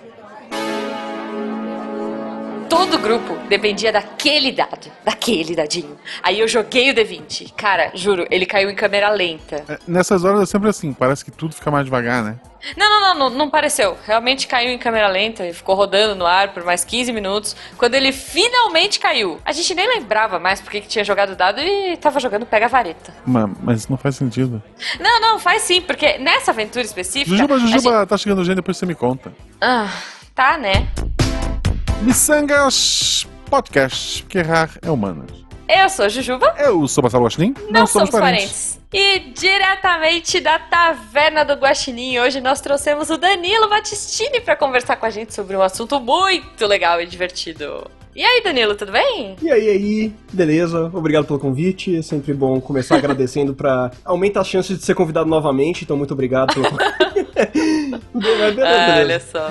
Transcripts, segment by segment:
Thank you. Todo o grupo dependia daquele dado, daquele dadinho. Aí eu joguei o D20. Cara, juro, ele caiu em câmera lenta. É, nessas horas é sempre assim, parece que tudo fica mais devagar, né? Não, não, não, não, não pareceu. Realmente caiu em câmera lenta e ficou rodando no ar por mais 15 minutos. Quando ele finalmente caiu, a gente nem lembrava mais porque que tinha jogado o dado e tava jogando pega-vareta. Mas, mas não faz sentido. Não, não, faz sim, porque nessa aventura específica. Jujuba, Jujuba, gente... tá chegando o gênio, depois você me conta. Ah, tá, né? Missangas Podcast, porque errar é humanas. Eu sou a Jujuba. Eu sou Marcelo Guaxinim. Não, não somos, somos parentes. parentes. E diretamente da Taverna do Guaxinim, hoje nós trouxemos o Danilo Battistini para conversar com a gente sobre um assunto muito legal e divertido. E aí, Danilo, tudo bem? E aí, aí, beleza? Obrigado pelo convite. É sempre bom começar agradecendo para aumentar as chances de ser convidado novamente, então muito obrigado pelo ah, olha só.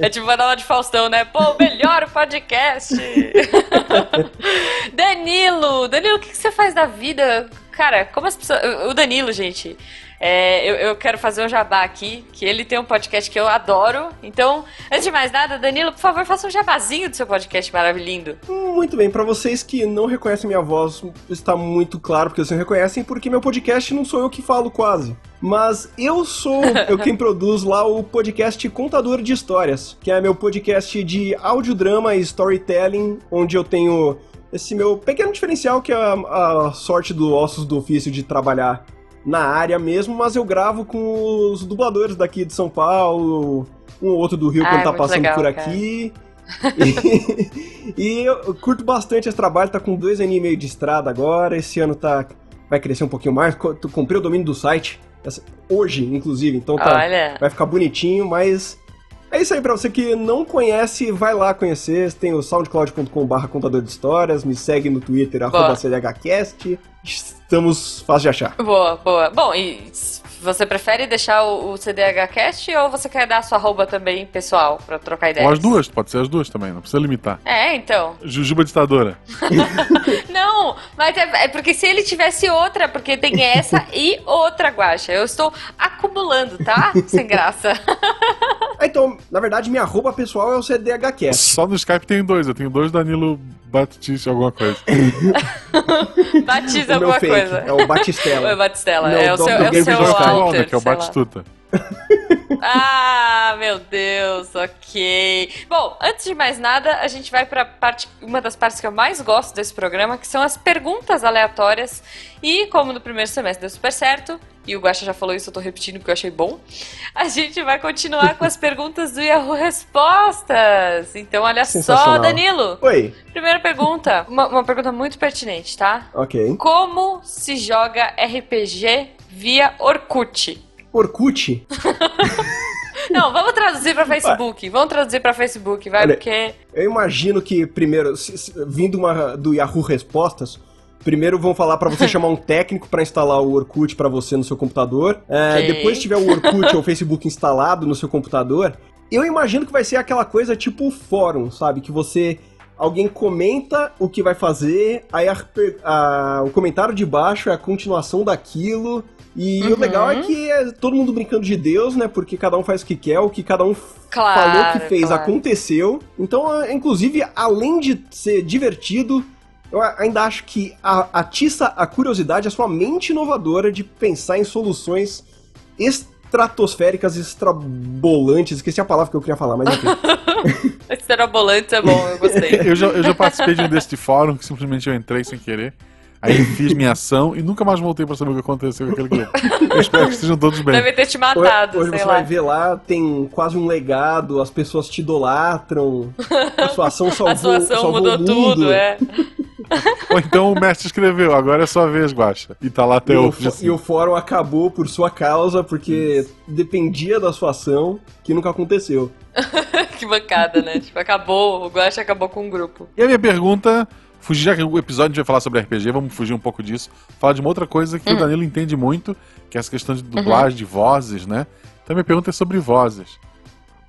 É tipo uma nova de Faustão, né? Pô, melhor podcast! Danilo! Danilo, o que você faz da vida? Cara, como as pessoas. O Danilo, gente. É, eu, eu, quero fazer um jabá aqui, que ele tem um podcast que eu adoro. Então, antes de mais nada, Danilo, por favor, faça um jabazinho do seu podcast maravilhoso. Muito bem, para vocês que não reconhecem minha voz, está muito claro porque vocês não reconhecem, porque meu podcast não sou eu que falo quase. Mas eu sou eu quem produz lá o podcast Contador de Histórias, que é meu podcast de audiodrama e storytelling, onde eu tenho esse meu pequeno diferencial que é a, a sorte do ossos do ofício de trabalhar na área mesmo, mas eu gravo com os dubladores daqui de São Paulo, um ou outro do Rio ah, quando tá passando legal, por aqui. e, e, eu curto bastante esse trabalho, tá com dois anos e meio de estrada agora, esse ano tá vai crescer um pouquinho mais, comprei o domínio do site hoje, inclusive, então tá, vai ficar bonitinho, mas é isso aí, pra você que não conhece, vai lá conhecer. Tem o soundcloud.com/barra contador de histórias. Me segue no Twitter, arroba CDHcast. Estamos fácil de achar. Boa, boa. Bom, e você prefere deixar o, o CDHcast ou você quer dar a sua arroba também pessoal pra trocar ideias? Ou as duas, pode ser as duas também, não precisa limitar. É, então. Jujuba ditadora. não, mas é, é, porque se ele tivesse outra, porque tem essa e outra guacha. Eu estou acumulando, tá? Sem graça. então, na verdade, minha arroba pessoal é o CDHcast. Só no Skype tem dois, eu tenho dois Danilo Batiste alguma coisa. Batiza alguma fake, coisa. É o Batistela. É o Batistela. Não, é o seu, é o seu Walter, que é o Batistuta. Ah, meu Deus, ok. Bom, antes de mais nada, a gente vai para parte, uma das partes que eu mais gosto desse programa, que são as perguntas aleatórias. E como no primeiro semestre deu super certo, e o Guaxa já falou isso, eu tô repetindo porque eu achei bom. A gente vai continuar com as perguntas do Yahoo Respostas. Então, olha só, Danilo. Oi. Primeira pergunta, uma, uma pergunta muito pertinente, tá? Ok. Como se joga RPG via Orkut? Orkut? Não, vamos traduzir para Facebook. Vamos traduzir para Facebook, vai, Olha, porque. Eu imagino que primeiro, se, se, vindo uma, do Yahoo Respostas, primeiro vão falar para você chamar um técnico para instalar o Orkut para você no seu computador. É, okay. Depois tiver o Orkut ou o Facebook instalado no seu computador, eu imagino que vai ser aquela coisa tipo fórum, sabe? Que você alguém comenta o que vai fazer, aí a, a, o comentário de baixo é a continuação daquilo. E uhum. o legal é que é todo mundo brincando de Deus, né? Porque cada um faz o que quer, o que cada um claro, falou que fez claro. aconteceu. Então, é, inclusive, além de ser divertido, eu ainda acho que atiça a curiosidade, a sua mente inovadora de pensar em soluções estratosféricas, extrabolantes. Esqueci a palavra que eu queria falar, mas enfim. Extrabolantes é bom, eu gostei. eu, já, eu já participei de um deste fórum que simplesmente eu entrei sem querer. Aí fiz minha ação e nunca mais voltei pra saber o que aconteceu com aquele grupo. Eu espero que estejam todos bem. Deve ter te matado, Hoje, hoje você lá. vai ver lá, tem quase um legado, as pessoas te idolatram, a sua ação salvou, a sua ação salvou mudou tudo, é. Ou então o mestre escreveu, agora é sua vez, Guacha. E tá lá até hoje. O, assim. E o fórum acabou por sua causa, porque Isso. dependia da sua ação, que nunca aconteceu. que bancada, né? Tipo, acabou, o Guacha acabou com o grupo. E a minha pergunta fugir, já que o episódio a gente vai falar sobre RPG, vamos fugir um pouco disso. Falar de uma outra coisa que hum. o Danilo entende muito, que é essa questão de dublagem, uhum. de vozes, né? Então minha pergunta é sobre vozes.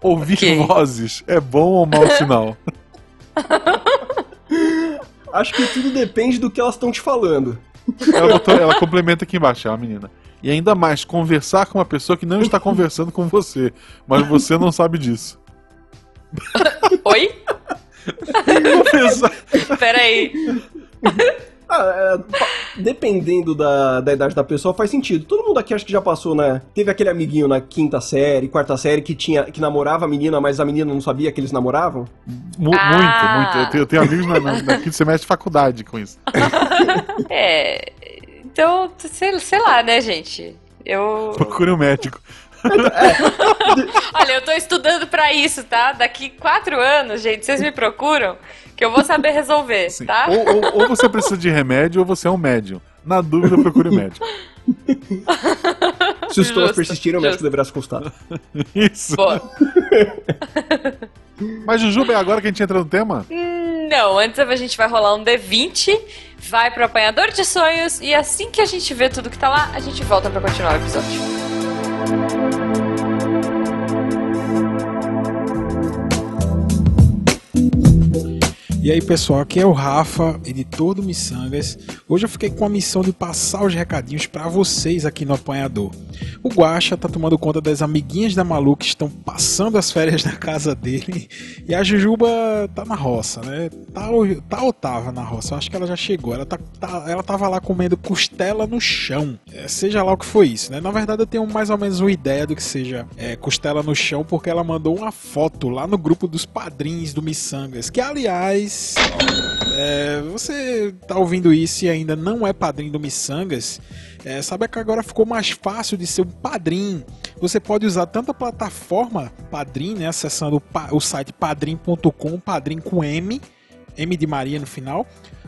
Ouvir okay. vozes é bom ou mau sinal? Acho que tudo depende do que elas estão te falando. Ela, botou, ela complementa aqui embaixo, é uma menina. E ainda mais, conversar com uma pessoa que não está conversando com você, mas você não sabe disso. Oi? Peraí. Ah, é, dependendo da, da idade da pessoa, faz sentido. Todo mundo aqui acho que já passou, né? Teve aquele amiguinho na quinta série, quarta série, que tinha que namorava a menina, mas a menina não sabia que eles namoravam. Mu- Ah. Muito, muito. Eu tenho, eu tenho amigos na, na, na quinto semestre de faculdade com isso. É. Então, sei, sei lá, né, gente? Eu. Procure um médico. Olha, eu tô estudando pra isso, tá? Daqui quatro anos, gente, vocês me procuram, que eu vou saber resolver, Sim. tá? Ou, ou- ou você precisa de remédio ou você é um médium. Na dúvida, procure médico. Se os tolos Justo, persistirem, o médico deverá se consultar. Isso. Boa. Mas, Jujuba, é agora que a gente entra no tema? Não, antes a gente vai rolar um D20, vai pro apanhador de sonhos e assim que a gente vê tudo que tá lá, a gente volta pra continuar o episódio. E aí pessoal, aqui é o Rafa, editor do Missangas. Hoje eu fiquei com a missão de passar os recadinhos para vocês aqui no Apanhador. O Guaxa tá tomando conta das amiguinhas da Malu que estão passando as férias na casa dele. E a Jujuba tá na roça, né? Tá, tá ou tava na roça? Eu acho que ela já chegou. Ela, tá, tá- ela tava lá comendo costela no chão. É, seja lá o que foi isso, né? Na verdade eu tenho mais ou menos uma ideia do que seja é, costela no chão, porque ela mandou uma foto lá no grupo dos padrinhos do Missangas. Que aliás, é, você tá ouvindo isso e ainda não é padrinho do Missangas, é, sabe que agora ficou mais fácil de ser um padrinho. Você pode usar tanto a plataforma Padrim, né, acessando o, o site padrim.com, padrim com M, M de Maria no final,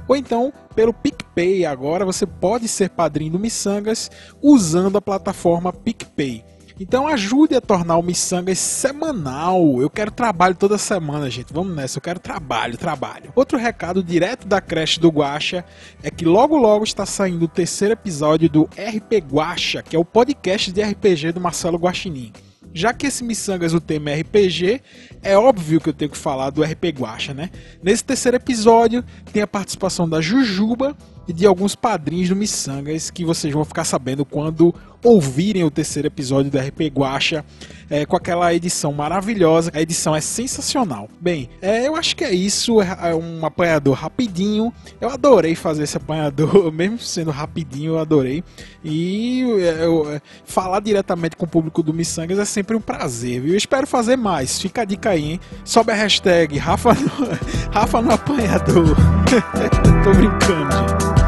ou então pelo PicPay. Agora você pode ser padrinho do Missangas usando a plataforma PicPay. Então ajude a tornar o Missangas semanal. Eu quero trabalho toda semana, gente. Vamos nessa, eu quero trabalho, trabalho. Outro recado direto da creche do Guacha é que logo logo está saindo o terceiro episódio do RP Guacha, que é o podcast de RPG do Marcelo Guaxinim. Já que esse Missangas o tema é RPG, é óbvio que eu tenho que falar do RP Guacha, né? Nesse terceiro episódio tem a participação da Jujuba e de alguns padrinhos do Missangas que vocês vão ficar sabendo quando ouvirem o terceiro episódio do RP Guacha é, com aquela edição maravilhosa. A edição é sensacional. Bem, é, eu acho que é isso. É um apanhador rapidinho. Eu adorei fazer esse apanhador, mesmo sendo rapidinho, eu adorei. E é, eu, é, falar diretamente com o público do Missangas é sempre um prazer, viu? Eu espero fazer mais. Fica a dica aí, hein? Sobe a hashtag Rafa no, Rafa no apanhador. Tô brincando, gente.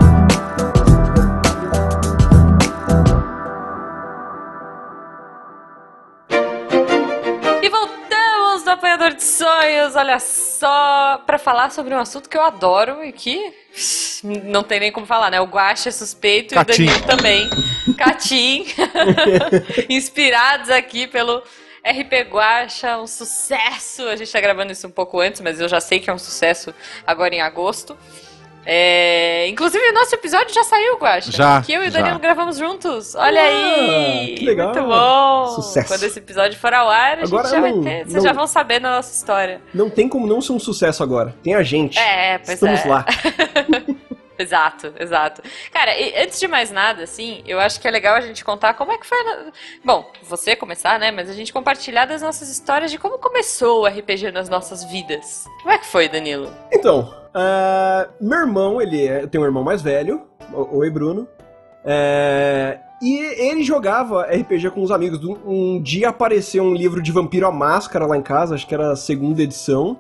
Olha só, pra falar sobre um assunto que eu adoro e que não tem nem como falar, né? O Guaxa é suspeito Catim. e o Danilo também. Catim. Inspirados aqui pelo RP Guaxa, um sucesso. A gente tá gravando isso um pouco antes, mas eu já sei que é um sucesso agora em agosto. É, Inclusive, o nosso episódio já saiu, Guaxa. Já, Que eu e o já. Danilo gravamos juntos. Olha Ah, aí! que legal. Muito bom! Sucesso. Quando esse episódio for ao ar, a Agora gente já vai não- ter. Vocês não- já vão saber da nossa história. Não tem como não ser um sucesso agora. Tem a gente. É, pois Estamos é. lá. Exato, exato. Cara, e antes de mais nada, assim, eu acho que é legal a gente contar como é que foi. a Bom, você começar, né? Mas a gente compartilhar das nossas histórias de como começou o RPG nas nossas vidas. Como é que foi, Danilo? Então, ah, meu irmão, ele é, eu tenho um irmão mais velho, oi Bruno, é, e ele jogava RPG com os amigos. Um, dia apareceu um livro de Vampiro à Máscara lá em casa, acho que era a segunda edição.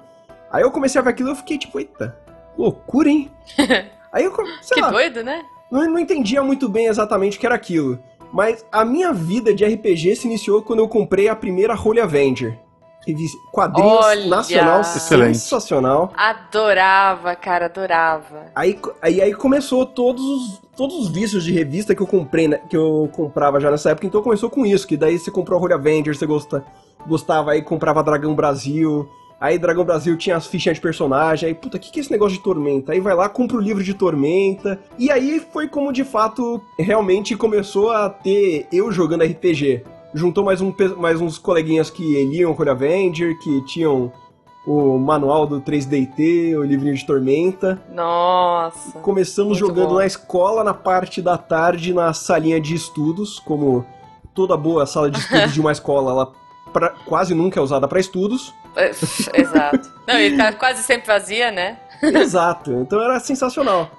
Aí eu comecei a ver aquilo e eu fiquei tipo, eita, loucura, hein? Aí eu, sei que lá, doido, né? não, não entendia muito bem exatamente o que era aquilo. Mas a minha vida de RPG se iniciou quando eu comprei a primeira Holy Avenger. Revis- Quadrinhos Olha! nacional Excelente. sensacional. Adorava, cara, adorava. Aí, aí, aí começou todos os, todos os vícios de revista que eu comprei, né, que eu comprava já nessa época, então começou com isso, que daí você comprou a Holy Avenger, você gosta, gostava, aí comprava Dragão Brasil, aí Dragão Brasil tinha as fichinhas de personagem, aí, puta, o que, que é esse negócio de Tormenta? Aí vai lá, compra o livro de Tormenta, e aí foi como, de fato, realmente começou a ter eu jogando RPG. Juntou mais, um, mais uns coleguinhas que liam Holy Avenger, que tinham o manual do 3DT, o livrinho de Tormenta. Nossa. Começamos jogando bom. na escola, na parte da tarde, na salinha de estudos, como toda boa sala de estudos de uma escola, ela pra- quase nunca é usada pra estudos. Exato. Não, ele tá quase sempre vazia, né? Exato, então era sensacional.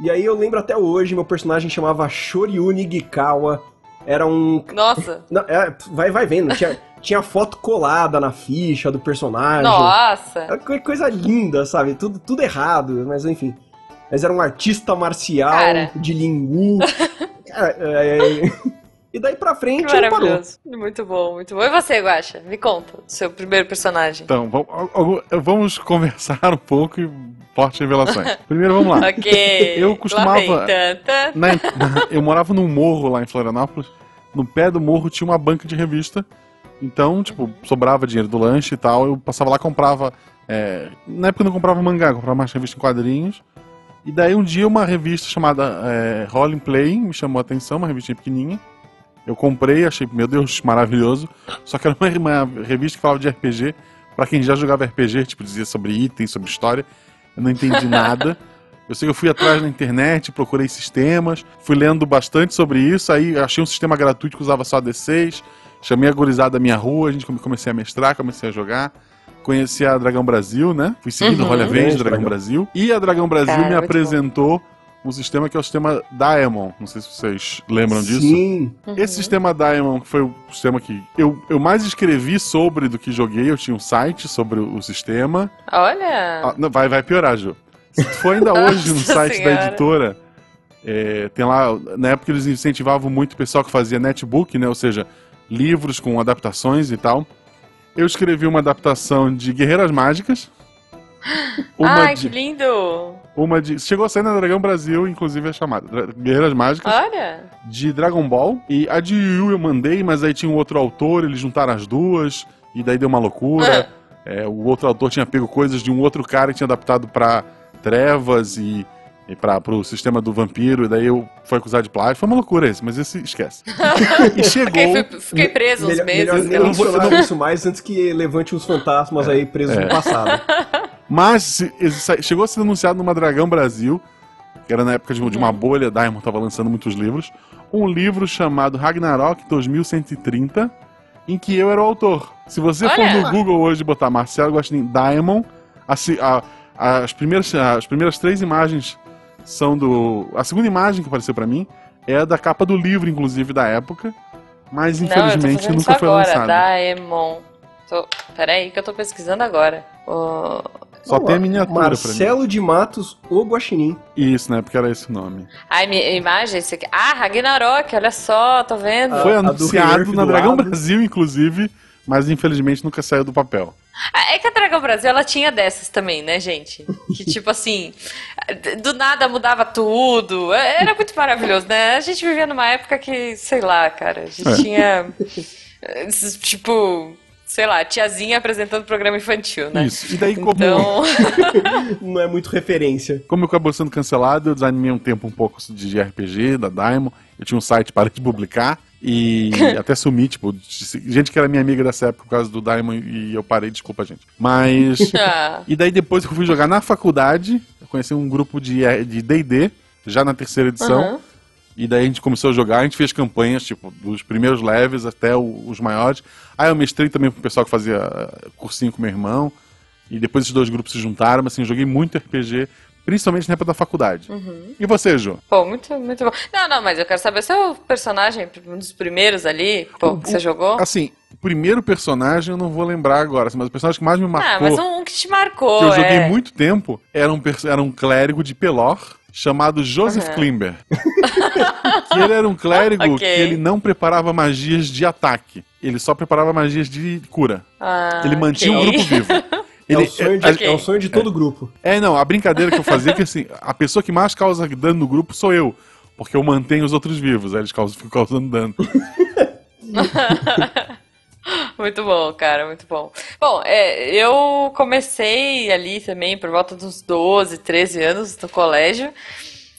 E aí eu lembro até hoje, meu personagem chamava Shoryu Nigikawa. Era um. Nossa. Não, é, vai, vai vendo, tinha, tinha foto colada na ficha do personagem. Nossa. Era co- coisa linda, sabe? Tudo, tudo errado, mas enfim. Mas era um artista marcial Cara. de Lingu. Cara, é, E daí pra frente não parou. maravilhoso. Muito bom, muito bom. E você, Guaxa? Me conta, seu primeiro personagem. Então, vamos, conversar um pouco e fortes revelações. Primeiro, vamos lá. Ok. Eu costumava-. Na- na- eu morava num morro lá em Florianópolis. No pé do morro tinha uma banca de revista. Então, tipo, sobrava dinheiro do lanche e tal. Eu passava lá, comprava. é, na época eu não comprava mangá, eu comprava mais revista em quadrinhos. E daí um dia uma revista chamada é, Rolling Play me chamou a atenção, uma revistinha pequenininha. Eu comprei, achei, meu Deus, maravilhoso. Só que era uma, uma revista que falava de RPG. Pra quem já jogava RPG, tipo, dizia sobre itens, sobre história. Eu não entendi nada. Eu sei que eu fui atrás na internet, procurei sistemas, fui lendo bastante sobre isso, aí achei um sistema gratuito que usava só D6, chamei a gurizada da minha rua, a gente come- comecei a mestrar, comecei a jogar. Conheci a Dragão Brasil, né? Fui seguindo Uhum. o Rolha Verde, Dragão Dragão. Brasil. E a Dragão Brasil Cara, me apresentou um sistema que é o sistema Diamond. Não sei se vocês lembram disso. Sim. Uhum. Esse sistema Diamond foi o sistema que eu, eu mais escrevi sobre do que joguei. Eu tinha um site sobre o, sistema. Olha. Ah, não, vai, vai piorar, Ju. Se tu for ainda hoje no site Senhora. da editora, é, tem lá. Na época eles incentivavam muito o pessoal que fazia netbook, né? Ou seja, livros com adaptações e tal. Eu escrevi uma adaptação de Guerreiras Mágicas. Uma, Ai, de, que lindo. uma de. Chegou a sair na Dragão Brasil, inclusive é chamada. Dra- Guerreiras Mágicas Olha. de Dragon Ball. E a de Yu eu mandei, mas aí tinha um outro autor, eles juntaram as duas, e daí deu uma loucura. É, o outro autor tinha pego coisas de um outro cara que tinha adaptado pra Trevas e, e para pro sistema do vampiro, e daí eu fui acusado de plágio. Foi uma loucura esse, mas esse esquece. e chegou. Fiquei, fui- fiquei preso uns Melhor, meses. melhor nem lá. não vou- mencionar isso mais antes que levante uns fantasmas aí presos É. no passado. Mas chegou a ser anunciado numa Dragão Brasil, que era na época de, uma bolha, Diamond estava lançando muitos livros, um livro chamado Ragnarok 2130, em que eu era o autor. Se você for Olha! no Google hoje botar Marcelo Guaxinim Diamond, assim, a- as, primeiras, as primeiras três imagens são do... A segunda imagem que apareceu pra mim é a da capa do livro, inclusive, da época, mas Não, infelizmente fazendo nunca foi agora, lançado. Daemon. Tô... Peraí que eu tô pesquisando agora. O- Só tem a miniatura pra mim. Marcelo de Matos, o Guaxinim. Isso, na época era esse o nome. Ai, minha imagem, esse aqui. Ah, Ragnarok, olha só, tô vendo. Foi a do anunciado na Dragão lado. Brasil, inclusive, mas infelizmente nunca saiu do papel. Ah, É que a Dragão Brasil, ela tinha dessas também, né, gente? Que tipo assim, do nada mudava tudo. É, Era muito maravilhoso, né? A gente vivia numa época que, sei lá, cara, a gente É. tinha. Tipo, sei lá, tiazinha apresentando programa infantil, né? Isso. E daí, como, Então. Não é muito referência. como eu acabou sendo cancelado, eu desanimei um tempo um pouco de RPG, da Diamond. Eu tinha um site, parei de publicar. E até sumi, tipo, gente que era minha amiga dessa época por causa do Diamond e eu parei, desculpa, gente. Mas. ah, E daí depois que eu fui jogar na faculdade, eu conheci um grupo de de D&D, já na terceira edição. aham. E daí a gente começou a jogar, a gente fez campanhas, tipo, dos primeiros levels até o- os maiores. Aí eu mestrei também pro pessoal que fazia eh, cursinho com meu irmão. E depois esses dois grupos se juntaram, mas assim, joguei muito RPG, principalmente na época da faculdade. E você, Ju? Pô, muito, muito bom. Não, não, mas eu quero saber seu personagem, um dos primeiros ali, pô, que você jogou. Assim, o primeiro personagem eu não vou lembrar agora, assim, mas o personagem que mais me marcou, Ah, mas um que te marcou, que eu joguei é. muito tempo, era um, era um clérigo de Pelor, chamado Joseph Aham. Klimber. que ele era um clérigo Ok. que ele não preparava magias de ataque. Ele só preparava magias de cura. Ah, Ele mantinha ok. o grupo vivo. É, Ele, o sonho de, a- ok. é o sonho de todo grupo. é, não, a brincadeira que eu fazia é que assim, a pessoa que mais causa dano no grupo sou eu. Porque eu mantenho os outros vivos, aí eles causam, ficam causando dano. Muito bom, cara, muito bom. Bom, é, eu comecei ali também por volta dos 12, 13 anos no colégio.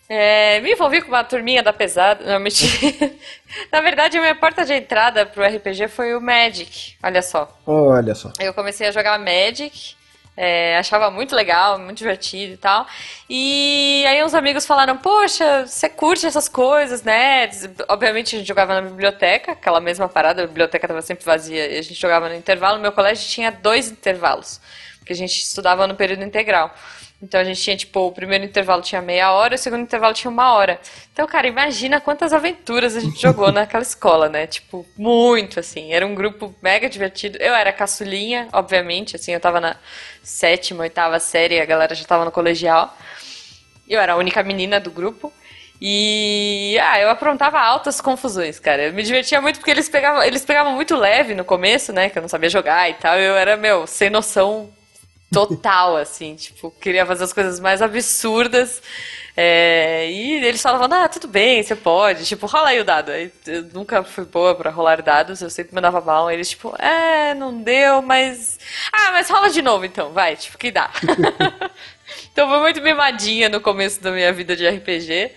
É, me envolvi com uma turminha da pesada. Não, mentira. Na verdade, a minha porta de entrada pro RPG foi o Magic. Olha só. Olha só. Eu comecei a jogar Magic É, achava muito legal, muito divertido e tal. E aí uns amigos falaram, poxa, você curte essas coisas, né? Obviamente a gente jogava na biblioteca, aquela mesma parada, a biblioteca estava sempre vazia e a gente jogava no intervalo. Meu colégio tinha dois intervalos, porque a gente estudava no período integral. Então a gente tinha, tipo, o primeiro intervalo tinha meia hora, o segundo intervalo tinha uma hora. Então, cara, imagina quantas aventuras a gente jogou naquela escola, né? Tipo, muito, assim. Era um grupo mega divertido. Eu era caçulinha, obviamente, assim, eu tava na sétima, oitava série, a galera já tava no colegial. Eu era a única menina do grupo. E ah, eu aprontava altas confusões, cara. Eu me divertia muito porque eles pegavam, eles pegavam muito leve no começo, né? Que eu não sabia jogar e tal. Eu era, meu, sem noção total, assim, tipo, queria fazer as coisas mais absurdas. É, e eles falavam, ah, tudo bem, você pode, tipo, rola aí o dado. Eu nunca fui boa pra rolar dados, eu sempre mandava mal. Eles, tipo, é, não deu, mas. Ah, mas rola de novo então, vai, tipo, que dá. então foi muito mimadinha no começo da minha vida de RPG.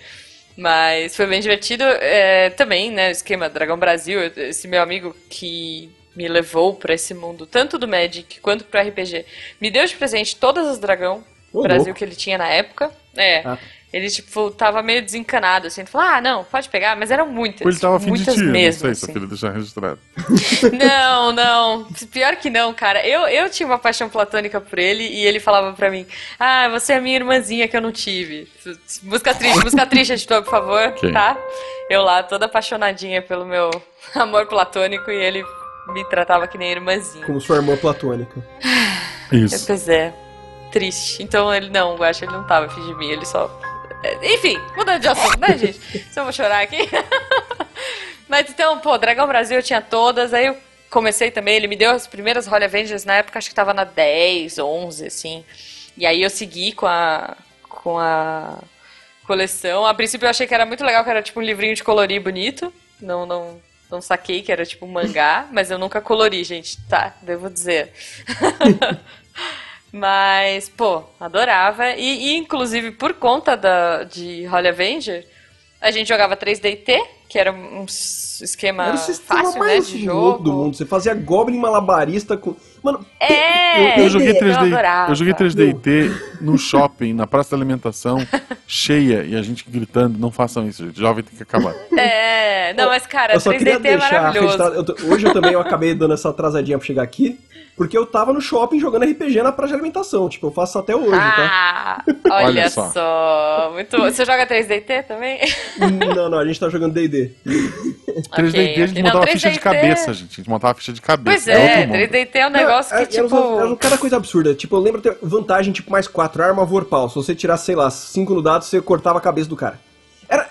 Mas foi bem divertido. É, também, né, o esquema Dragão Brasil, esse meu amigo que me levou para esse mundo, tanto do Magic quanto pro RPG. Me deu de presente todas as dragão oh, Brasil louco. que ele tinha na época. É. Ah. Ele, tipo, tava meio desencanado, assim. Ele falou, ah, não, pode pegar, mas eram muitas. Ele tava tipo, muitas de ti, mesmo. Não sei assim. se eu deixar registrado. não, não. Pior que não, cara. Eu, eu tinha uma paixão platônica por ele e ele falava pra mim, ah, você é a minha irmãzinha que eu não tive. Música triste, música triste, editor, por favor, okay. tá? Eu lá, toda apaixonadinha pelo meu amor platônico e ele me tratava que nem irmãzinha. Como sua irmã platônica. Isso. Pois é. Triste. Então ele não, eu acho que ele não tava afim de mim, ele só. Enfim, mudando de assunto, né, gente? Se eu vou chorar aqui. Mas então, pô, Dragão Brasil eu tinha todas, aí eu comecei também, ele me deu as primeiras Holy Avengers na época, acho que tava na 10, 11, assim. E aí eu segui com a. com a coleção. A princípio eu achei que era muito legal, que era tipo um livrinho de colorir bonito. Não, não não saquei que era tipo mangá, mas eu nunca colori, gente, tá? Devo dizer. mas, pô, adorava. E, e, inclusive, por conta da, de Holy Avenger, a gente jogava 3DT, que era um esquema era o sistema fácil, mais né, de jogo. do mundo. Você fazia Goblin malabarista com... Mano, é, eu, eu joguei 3D, eu, eu joguei 3D no shopping, na praça da alimentação, cheia, e a gente gritando, não façam isso, gente. Jovem tem que acabar. É, não, mas cara, 3D é maravilhoso. Eu hoje eu também eu acabei dando essa atrasadinha pra chegar aqui, porque eu tava no shopping jogando RPG na praça de alimentação. Tipo, eu faço até hoje, tá? ah, tá? Olha, olha só. só. Muito Você joga 3DT também? Não, não, a gente tá jogando DD. 3DT okay, a gente montava não, ficha de cabeça, gente. A gente montava ficha de cabeça. Pois é, é 3DT é um negócio não, que, é, tipo... Era, cada coisa absurda. Tipo, eu lembro ter vantagem, tipo, mais 4, arma vorpal. Se você tirasse, sei lá, 5 no dado, você cortava a cabeça do cara. Era...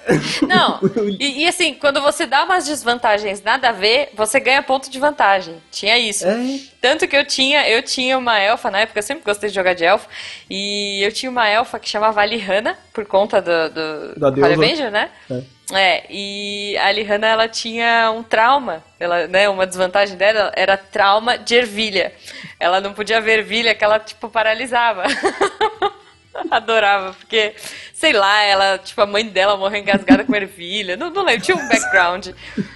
Não, e, e, assim, quando você dá umas desvantagens nada a ver, você ganha ponto de vantagem. Tinha isso. É. Tanto que eu tinha, eu tinha uma elfa na época, eu sempre gostei de jogar de elfa, e eu tinha uma elfa que chamava Alihanna, por conta do, do da né? É. É, e a Alihanna, ela tinha um trauma, ela, né, uma desvantagem dela era trauma de ervilha. Ela não podia ver ervilha que ela, tipo, paralisava. Adorava, porque, sei lá, ela, tipo, a mãe dela morreu engasgada com ervilha. Não, não lembro, tinha um background.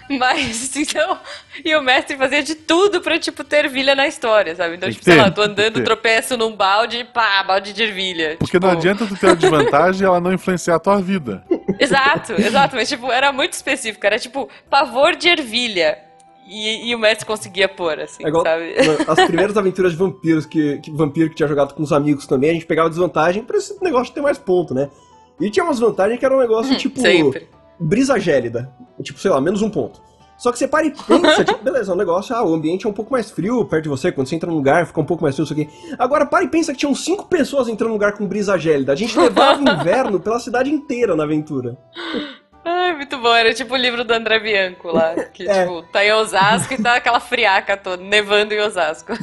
Mas, então, e o mestre fazia de tudo pra, tipo, ter ervilha na história, sabe? Então, tipo, sei lá, tô andando, tropeço num balde, pá, balde de ervilha. Porque tipo... não adianta tu ter a desvantagem e ela não influenciar a tua vida. Exato, exato, mas, tipo, era muito específico. Era, tipo, pavor de ervilha. E, e, o Messi conseguia pôr, assim, é igual, sabe? As primeiras aventuras de vampiros que, que vampiro que tinha jogado com os amigos também, a gente pegava desvantagem pra esse negócio ter mais ponto, né? E tinha umas vantagens que era um negócio hum, tipo. Sempre. Brisa gélida. Tipo, sei lá, menos um ponto. Só que você para e pensa, tipo, beleza, é um negócio, ah, o ambiente é um pouco mais frio perto de você, quando você entra num lugar, fica um pouco mais frio, isso aqui. Agora para e pensa que tinham cinco pessoas entrando num lugar com brisa gélida. A gente levava o inverno pela cidade inteira na aventura. Ai, muito bom. Era tipo o livro do André Bianco lá. Que, é. tipo, tá em Osasco e tá aquela friaca toda, nevando em Osasco.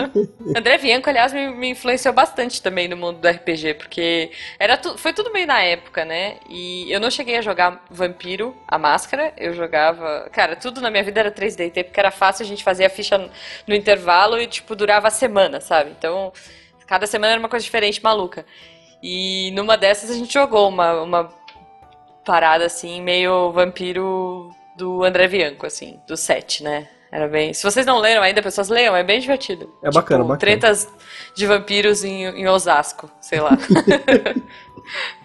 André Bianco, aliás, me, me, influenciou bastante também no mundo do RPG, porque era tu, foi tudo meio na época, né? E eu não cheguei a jogar Vampiro, a máscara. Eu jogava. Cara, tudo na minha vida era 3D, porque era fácil, a gente fazia a ficha no intervalo e, tipo, durava a semana, sabe? Então, cada semana era uma coisa diferente, maluca. E numa dessas a gente jogou uma, uma parada assim, meio vampiro do André Bianco, assim, do set, né? Era bem. Se vocês não leram ainda, pessoas leiam, é bem divertido. É bacana, tipo, bacana. Tretas, de vampiros em, em Osasco, sei lá.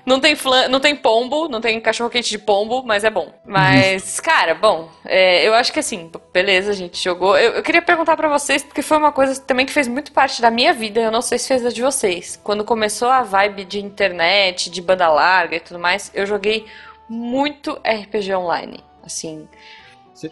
Não tem, flan, não tem pombo, não tem cachorro quente de pombo, mas é bom. Mas, cara, bom, é, eu acho que assim, beleza, a gente jogou. Eu, eu queria perguntar para vocês, porque foi uma coisa também que fez muito parte da minha vida, eu não sei se fez a de vocês. Quando começou a vibe de internet, de banda larga e tudo mais, eu joguei muito RPG online. Assim,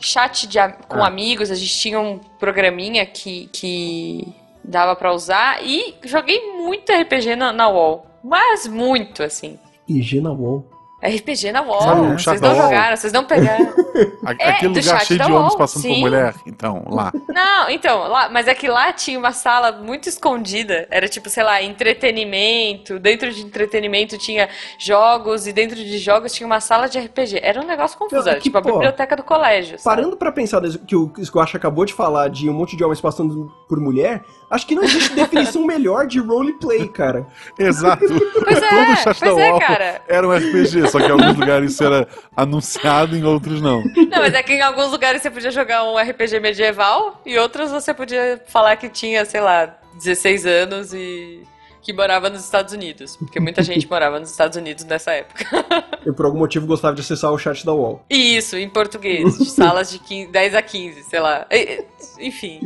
chat de, com ah. amigos, a gente tinha um programinha que, que dava para usar e joguei muito RPG na, na UOL. Mas muito, assim. RPG na UOL. RPG na UOL. Sabe, vocês não jogaram, vocês não pegaram. é, Aquele lugar cheio de homens passando sim. por mulher, então, lá. Não, então, lá, mas é que lá tinha uma sala muito escondida. Era tipo, sei lá, entretenimento. Dentro de entretenimento tinha jogos, e dentro de jogos tinha uma sala de RPG. Era um negócio confuso, era tipo pô, a biblioteca do colégio. Sabe? Parando pra pensar que o Squash acabou de falar de um monte de homens passando por mulher, acho que não existe definição melhor de roleplay, cara. Exato. Pois é, Todo o chat da é, cara. era um RPG, só que em alguns lugares isso era anunciado, em outros não. Não, mas é que em alguns lugares você podia jogar um RPG medieval e outros você podia falar que tinha, sei lá, 16 anos e que morava nos Estados Unidos, porque muita gente morava nos Estados Unidos nessa época. Eu por algum motivo gostava de acessar o chat da UOL. Isso, em português, de salas de 15, 10 a 15, sei lá. Enfim.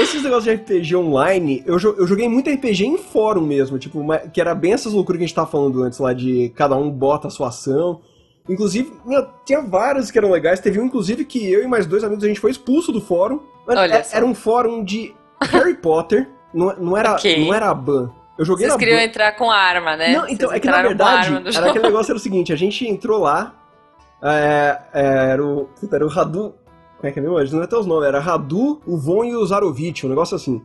Esses negócios de RPG online, eu, eu joguei muito RPG em fórum mesmo, tipo, que era bem essas loucuras que a gente tava falando antes lá, de cada um bota a sua ação. Inclusive, meu, tinha vários que eram legais. Teve um, inclusive, que eu e mais dois amigos a gente foi expulso do fórum. Olha era, era um fórum de Harry Potter. Não, não, era, okay. não era a ban. Eu joguei Vocês queriam ban. entrar com arma, né? Não, então, Vocês é que na verdade, era aquele negócio era o seguinte, a gente entrou lá, é, é, era o. Era o Radu. Como é que é mesmo? Não é até os nomes, era Radu, o Von e o Zarovich, um negócio assim.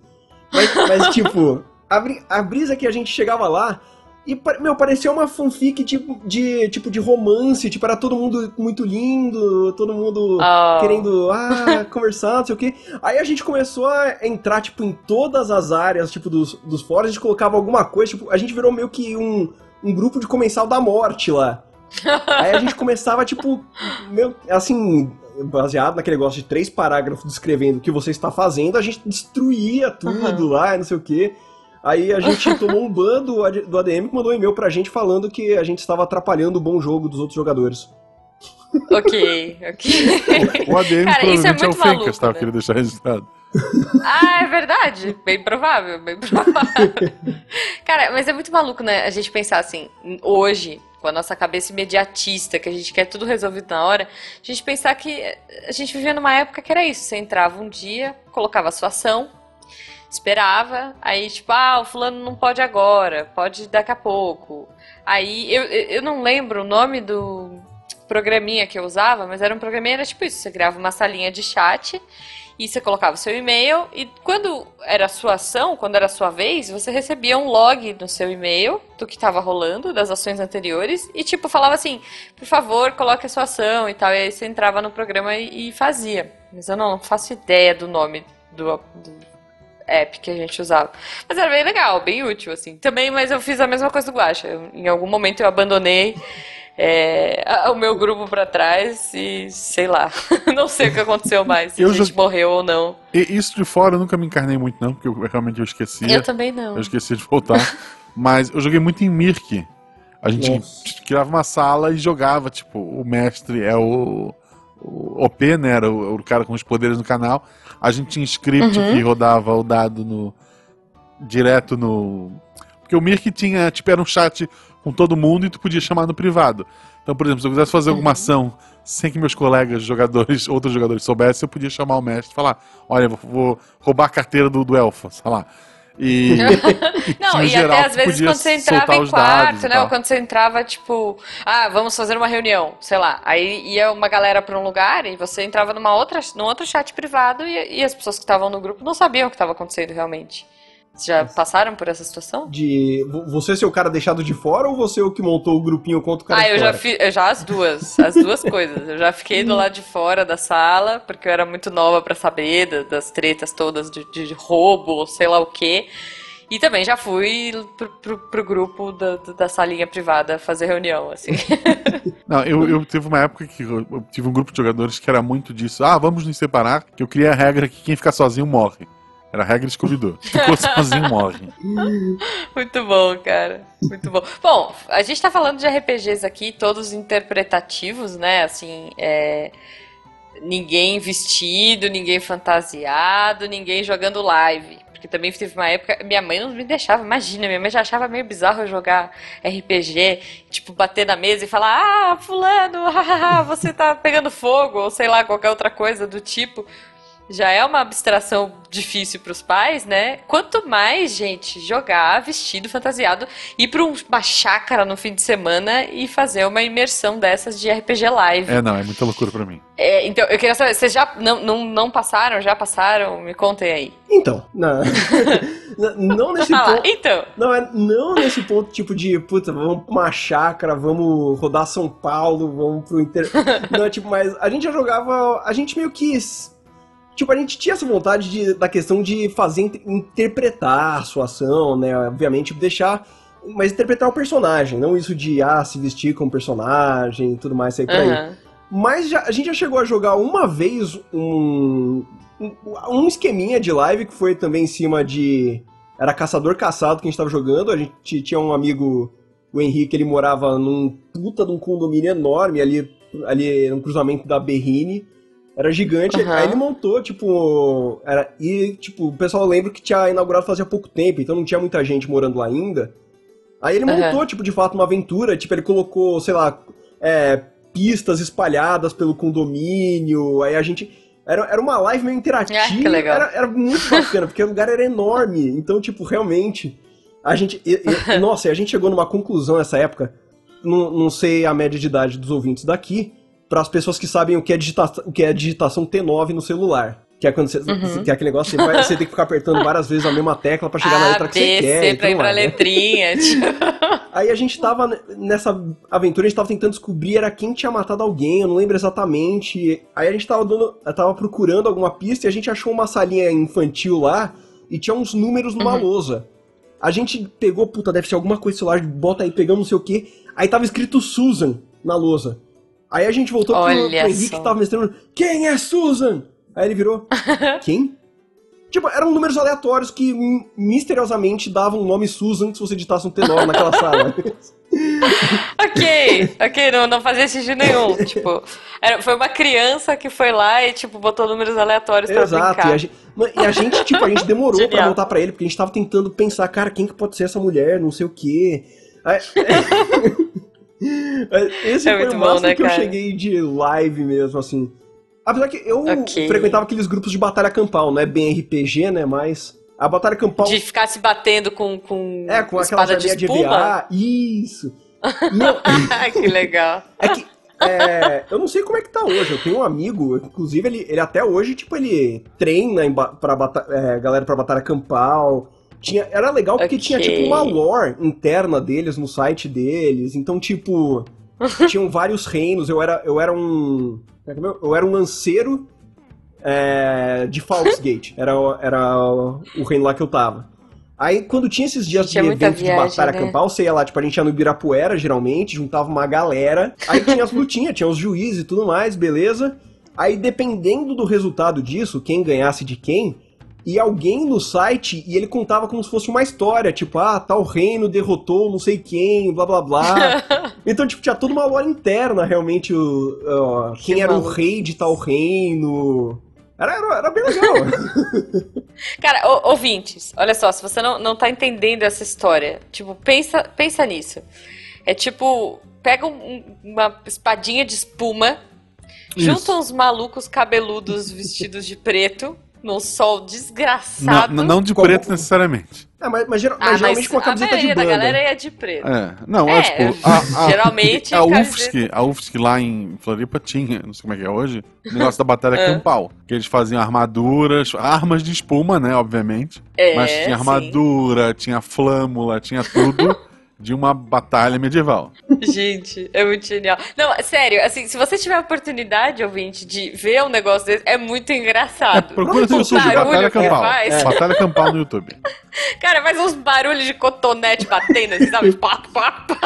Mas, mas tipo, a, a brisa que a gente chegava lá, e, meu, parecia uma fanfic tipo de, tipo de romance, tipo, era todo mundo muito lindo, todo mundo oh. querendo, ah, conversar, não sei o quê. Aí a gente começou a entrar, tipo, em todas as áreas, tipo, dos, dos fóruns, a gente colocava alguma coisa, tipo, a gente virou meio que um, um grupo de comensal da morte lá. Aí a gente começava, tipo, meu, assim, baseado naquele negócio de três parágrafos descrevendo o que você está fazendo, a gente destruía tudo uhum. lá, não sei o quê. Aí a gente tomou um ban do, do ADM que mandou um e-mail pra gente falando que a gente estava atrapalhando o bom jogo dos outros jogadores. Ok, ok. O, ADM Cara, provavelmente é, é o Fencas, tá? Né? Queria deixar registrado. Ah, é verdade. Bem provável, bem provável. Cara, mas é muito maluco, né? A gente pensar assim, hoje, com a nossa cabeça imediatista, que a gente quer tudo resolvido na hora, a gente pensar que a gente vivia numa época que era isso. Você entrava um dia, colocava a sua ação, esperava, aí tipo, ah, o fulano não pode agora, pode daqui a pouco. Aí eu, eu não lembro o nome do programinha que eu usava, mas era um programinha, era tipo isso, você criava uma salinha de chat e você colocava o seu e-mail e quando era a sua ação, quando era a sua vez, você recebia um log no seu e-mail do que estava rolando, das ações anteriores e tipo falava assim, por favor, coloque a sua ação e tal, e aí você entrava no programa e, e fazia. Mas eu não faço ideia do nome do, do app que a gente usava. Mas era bem legal, bem útil, assim. Também, mas eu fiz a mesma coisa do Guacha. em algum momento eu abandonei é, o meu grupo para trás e sei lá. não sei o que aconteceu mais, se eu a gente já... morreu ou não. E isso de fora eu nunca me encarnei muito, não, porque eu, realmente eu esqueci. Eu também não. Eu esqueci de voltar. mas eu joguei muito em Mirk. A gente Nossa. criava uma sala e jogava, tipo, o mestre é o, o OP, né? Era o, o cara com os poderes no canal a gente tinha script uhum. que rodava o dado no direto no porque o Mirk tinha, tipo, era um chat com todo mundo e tu podia chamar no privado. Então, por exemplo, se eu quisesse fazer alguma ação sem que meus colegas, jogadores, outros jogadores soubessem, eu podia chamar o mestre e falar: Olha, vou, vou roubar a carteira do, do Elfa, sei lá. E, não, e geral, até às vezes quando você entrava em quarto, né? Ou quando você entrava, tipo, ah, vamos fazer uma reunião, sei lá. Aí ia uma galera para um lugar e você entrava numa outra, num outro chat privado e, e as pessoas que estavam no grupo não sabiam o que estava acontecendo realmente. Já passaram por essa situação? De você ser o cara deixado de fora ou você o que montou o grupinho contra o cara Ah, eu fora? já fiz, já as duas, as duas coisas. Eu já fiquei do lado de fora da sala, porque eu era muito nova para saber das tretas todas de, de roubo, sei lá o quê. E também já fui pro, pro, pro grupo da, da salinha privada fazer reunião, assim. Não, eu, eu tive uma época que eu, eu tive um grupo de jogadores que era muito disso. Ah, vamos nos separar, que eu criei a regra que quem ficar sozinho morre. Era a regra Scooby-Doo. Ficou sozinho, morre. Muito bom, cara. Muito bom. Bom, a gente tá falando de RPGs aqui, todos interpretativos, né? Assim, é... ninguém vestido, ninguém fantasiado, ninguém jogando live. Porque também teve uma época. Minha mãe não me deixava, imagina, minha mãe já achava meio bizarro eu jogar RPG, tipo, bater na mesa e falar: Ah, Fulano, hahaha, você tá pegando fogo, ou sei lá, qualquer outra coisa do tipo já é uma abstração difícil para os pais, né? Quanto mais, gente, jogar vestido fantasiado, ir para uma chácara no fim de semana e fazer uma imersão dessas de RPG Live. É, não, é muita loucura para mim. É, então, eu queria saber, vocês já não, não, não passaram? Já passaram? Me contem aí. Então, não, não nesse ah, ponto. Então. Não, é, não nesse ponto, tipo, de, puta, vamos pra uma chácara, vamos rodar São Paulo, vamos pro inter. não, tipo, mas a gente já jogava. A gente meio que Tipo, a gente tinha essa vontade de, da questão de fazer, interpretar a sua ação, né? Obviamente, deixar. Mas interpretar o personagem, não isso de, ah, se vestir como personagem e tudo mais, sair por uhum. aí. Mas já, a gente já chegou a jogar uma vez um, um, um esqueminha de live que foi também em cima de. Era caçador caçado que a gente tava jogando. A gente tinha um amigo, o Henrique, ele morava num puta de um condomínio enorme ali, ali no cruzamento da Berrine. Era gigante. Uhum. Aí ele montou, tipo. Era, e, tipo, o pessoal lembra que tinha inaugurado fazia pouco tempo, então não tinha muita gente morando lá ainda. Aí ele montou, uhum. tipo, de fato, uma aventura. Tipo, ele colocou, sei lá, é, pistas espalhadas pelo condomínio. Aí a gente. Era, era uma live meio interativa. Ah, que legal. Era, era muito bacana, porque o lugar era enorme. Então, tipo, realmente. A gente. E, e, nossa, a gente chegou numa conclusão nessa época. Não, não sei a média de idade dos ouvintes daqui para as pessoas que sabem o que é, digitação, o que é digitação T9 no celular. Que é quando você uhum. tem aquele negócio, você, vai, você tem que ficar apertando várias vezes a mesma tecla para chegar a, na letra que você quer. pra ir pra letrinha. Tipo. Aí a gente tava nessa aventura, a gente tava tentando descobrir era quem tinha matado alguém, eu não lembro exatamente. Aí a gente tava, dando, tava procurando alguma pista e a gente achou uma salinha infantil lá e tinha uns números numa uhum. lousa. A gente pegou, puta, deve ser alguma coisa celular, bota aí, pegamos não sei o que. Aí tava escrito Susan na lousa. Aí a gente voltou pro, pro Henrique que tava mestrando. Quem é Susan? Aí ele virou. Quem? Tipo, eram números aleatórios que misteriosamente davam o nome Susan se você digitasse um T9 naquela sala. ok, ok, não, não fazia sentido nenhum. tipo, era, foi uma criança que foi lá e, tipo, botou números aleatórios pra Exato, brincar. E a, gente, e a gente, tipo, a gente demorou pra voltar pra ele, porque a gente tava tentando pensar, cara, quem que pode ser essa mulher, não sei o quê. Aí, esse é foi o máximo né, que cara? eu cheguei de live mesmo, assim. Apesar que eu okay. frequentava aqueles grupos de batalha campal, não é bem RPG, né? Mas a batalha campal. De ficar se batendo com. com é, com aquela de, de EVA. Isso! Que legal. É que. É, eu não sei como é que tá hoje. Eu tenho um amigo, inclusive, ele, ele até hoje, tipo, ele treina em, pra bata, é, galera pra batalha campal. Tinha, era legal porque okay. tinha, tipo, uma lore interna deles no site deles. Então, tipo, tinham vários reinos. Eu era, eu era um. É é eu era um lanceiro é, de Falsgate. Era, era o reino lá que eu tava. Aí, quando tinha esses dias de evento viagem, de batalha né? campal, você ia lá, tipo, a gente ia no Ibirapuera, geralmente, juntava uma galera. Aí tinha as lutinhas, tinha os juízes e tudo mais, beleza. Aí, dependendo do resultado disso, quem ganhasse de quem, e alguém no site e ele contava como se fosse uma história, tipo, ah, tal reino derrotou não sei quem, blá blá blá. então, tipo, tinha toda uma lore interna, realmente, o, quem que era maluco. o rei de tal reino. Era, era, era bem legal. Cara, ouvintes, olha só, se você não, não tá entendendo essa história, tipo, pensa, pensa nisso. É tipo, pega um, uma espadinha de espuma, Isso. junta uns malucos cabeludos vestidos de preto num sol desgraçado. Não, não de Como... preto necessariamente. É, mas, mas, geral, ah, mas geralmente com a camiseta de banda. A galera é de preto. É, não, é, é tipo... A, a, geralmente... A UFSC, a UFSC lá em Floripa tinha, não sei como é que é hoje, o negócio da batalha é. campal. Que eles faziam armaduras, armas de espuma, né, obviamente. É, mas tinha armadura, sim. tinha flâmula, tinha tudo... de uma batalha medieval. Gente, é muito genial. Não, sério, assim, se você tiver a oportunidade, ouvinte, de ver um negócio desse, é muito engraçado. É, procura no YouTube, Batalha Campal. É. Batalha Campal no YouTube. Cara, faz uns barulhos de cotonete batendo, assim, sabe? pá, pá, pá.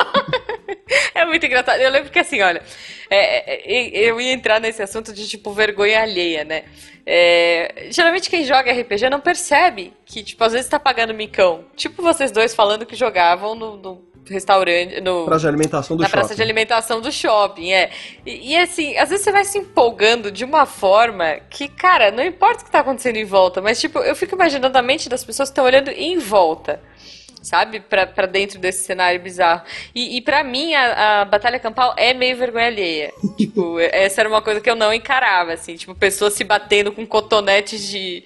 É muito engraçado. Eu lembro que assim, olha, é, é, eu ia entrar nesse assunto de tipo vergonha alheia, né? É, geralmente quem joga RPG não percebe que, tipo, às vezes tá pagando micão. Tipo vocês dois falando que jogavam no, no restaurante, no Praça de alimentação do na shopping. praça de alimentação do shopping, é. E, e, assim, às vezes você vai se empolgando de uma forma que, cara, não importa o que tá acontecendo em volta, mas tipo, eu fico imaginando a mente das pessoas que estão olhando em volta. Sabe? Pra, pra dentro desse cenário bizarro. E, e para mim, a, a Batalha Campal é meio vergonha alheia. tipo, essa era uma coisa que eu não encarava, assim. Tipo, pessoas se batendo com cotonetes de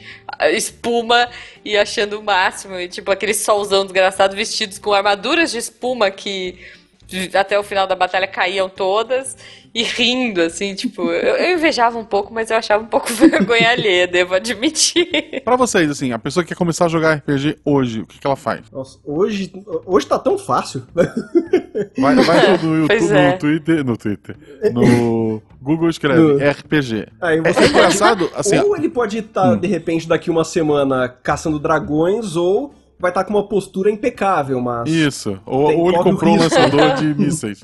espuma e achando o máximo. E, tipo, aquele solzão desgraçado vestidos com armaduras de espuma que até o final da batalha caíam todas e rindo, assim, tipo, eu, eu, invejava um pouco, mas eu achava um pouco vergonha alheia, devo admitir. Pra vocês, assim, a pessoa que quer começar a jogar RPG hoje, o que, que ela faz? Nossa, hoje, hoje tá tão fácil. Vai, vai no, YouTube, é. no Twitter, no Twitter, no Google escreve no... RPG. Aí você é engraçado, assim, ou ele pode estar, hum. de repente, daqui uma semana caçando dragões, ou vai estar com uma postura impecável, mas. Isso. Ou, ou ele comprou um lançador de mísseis.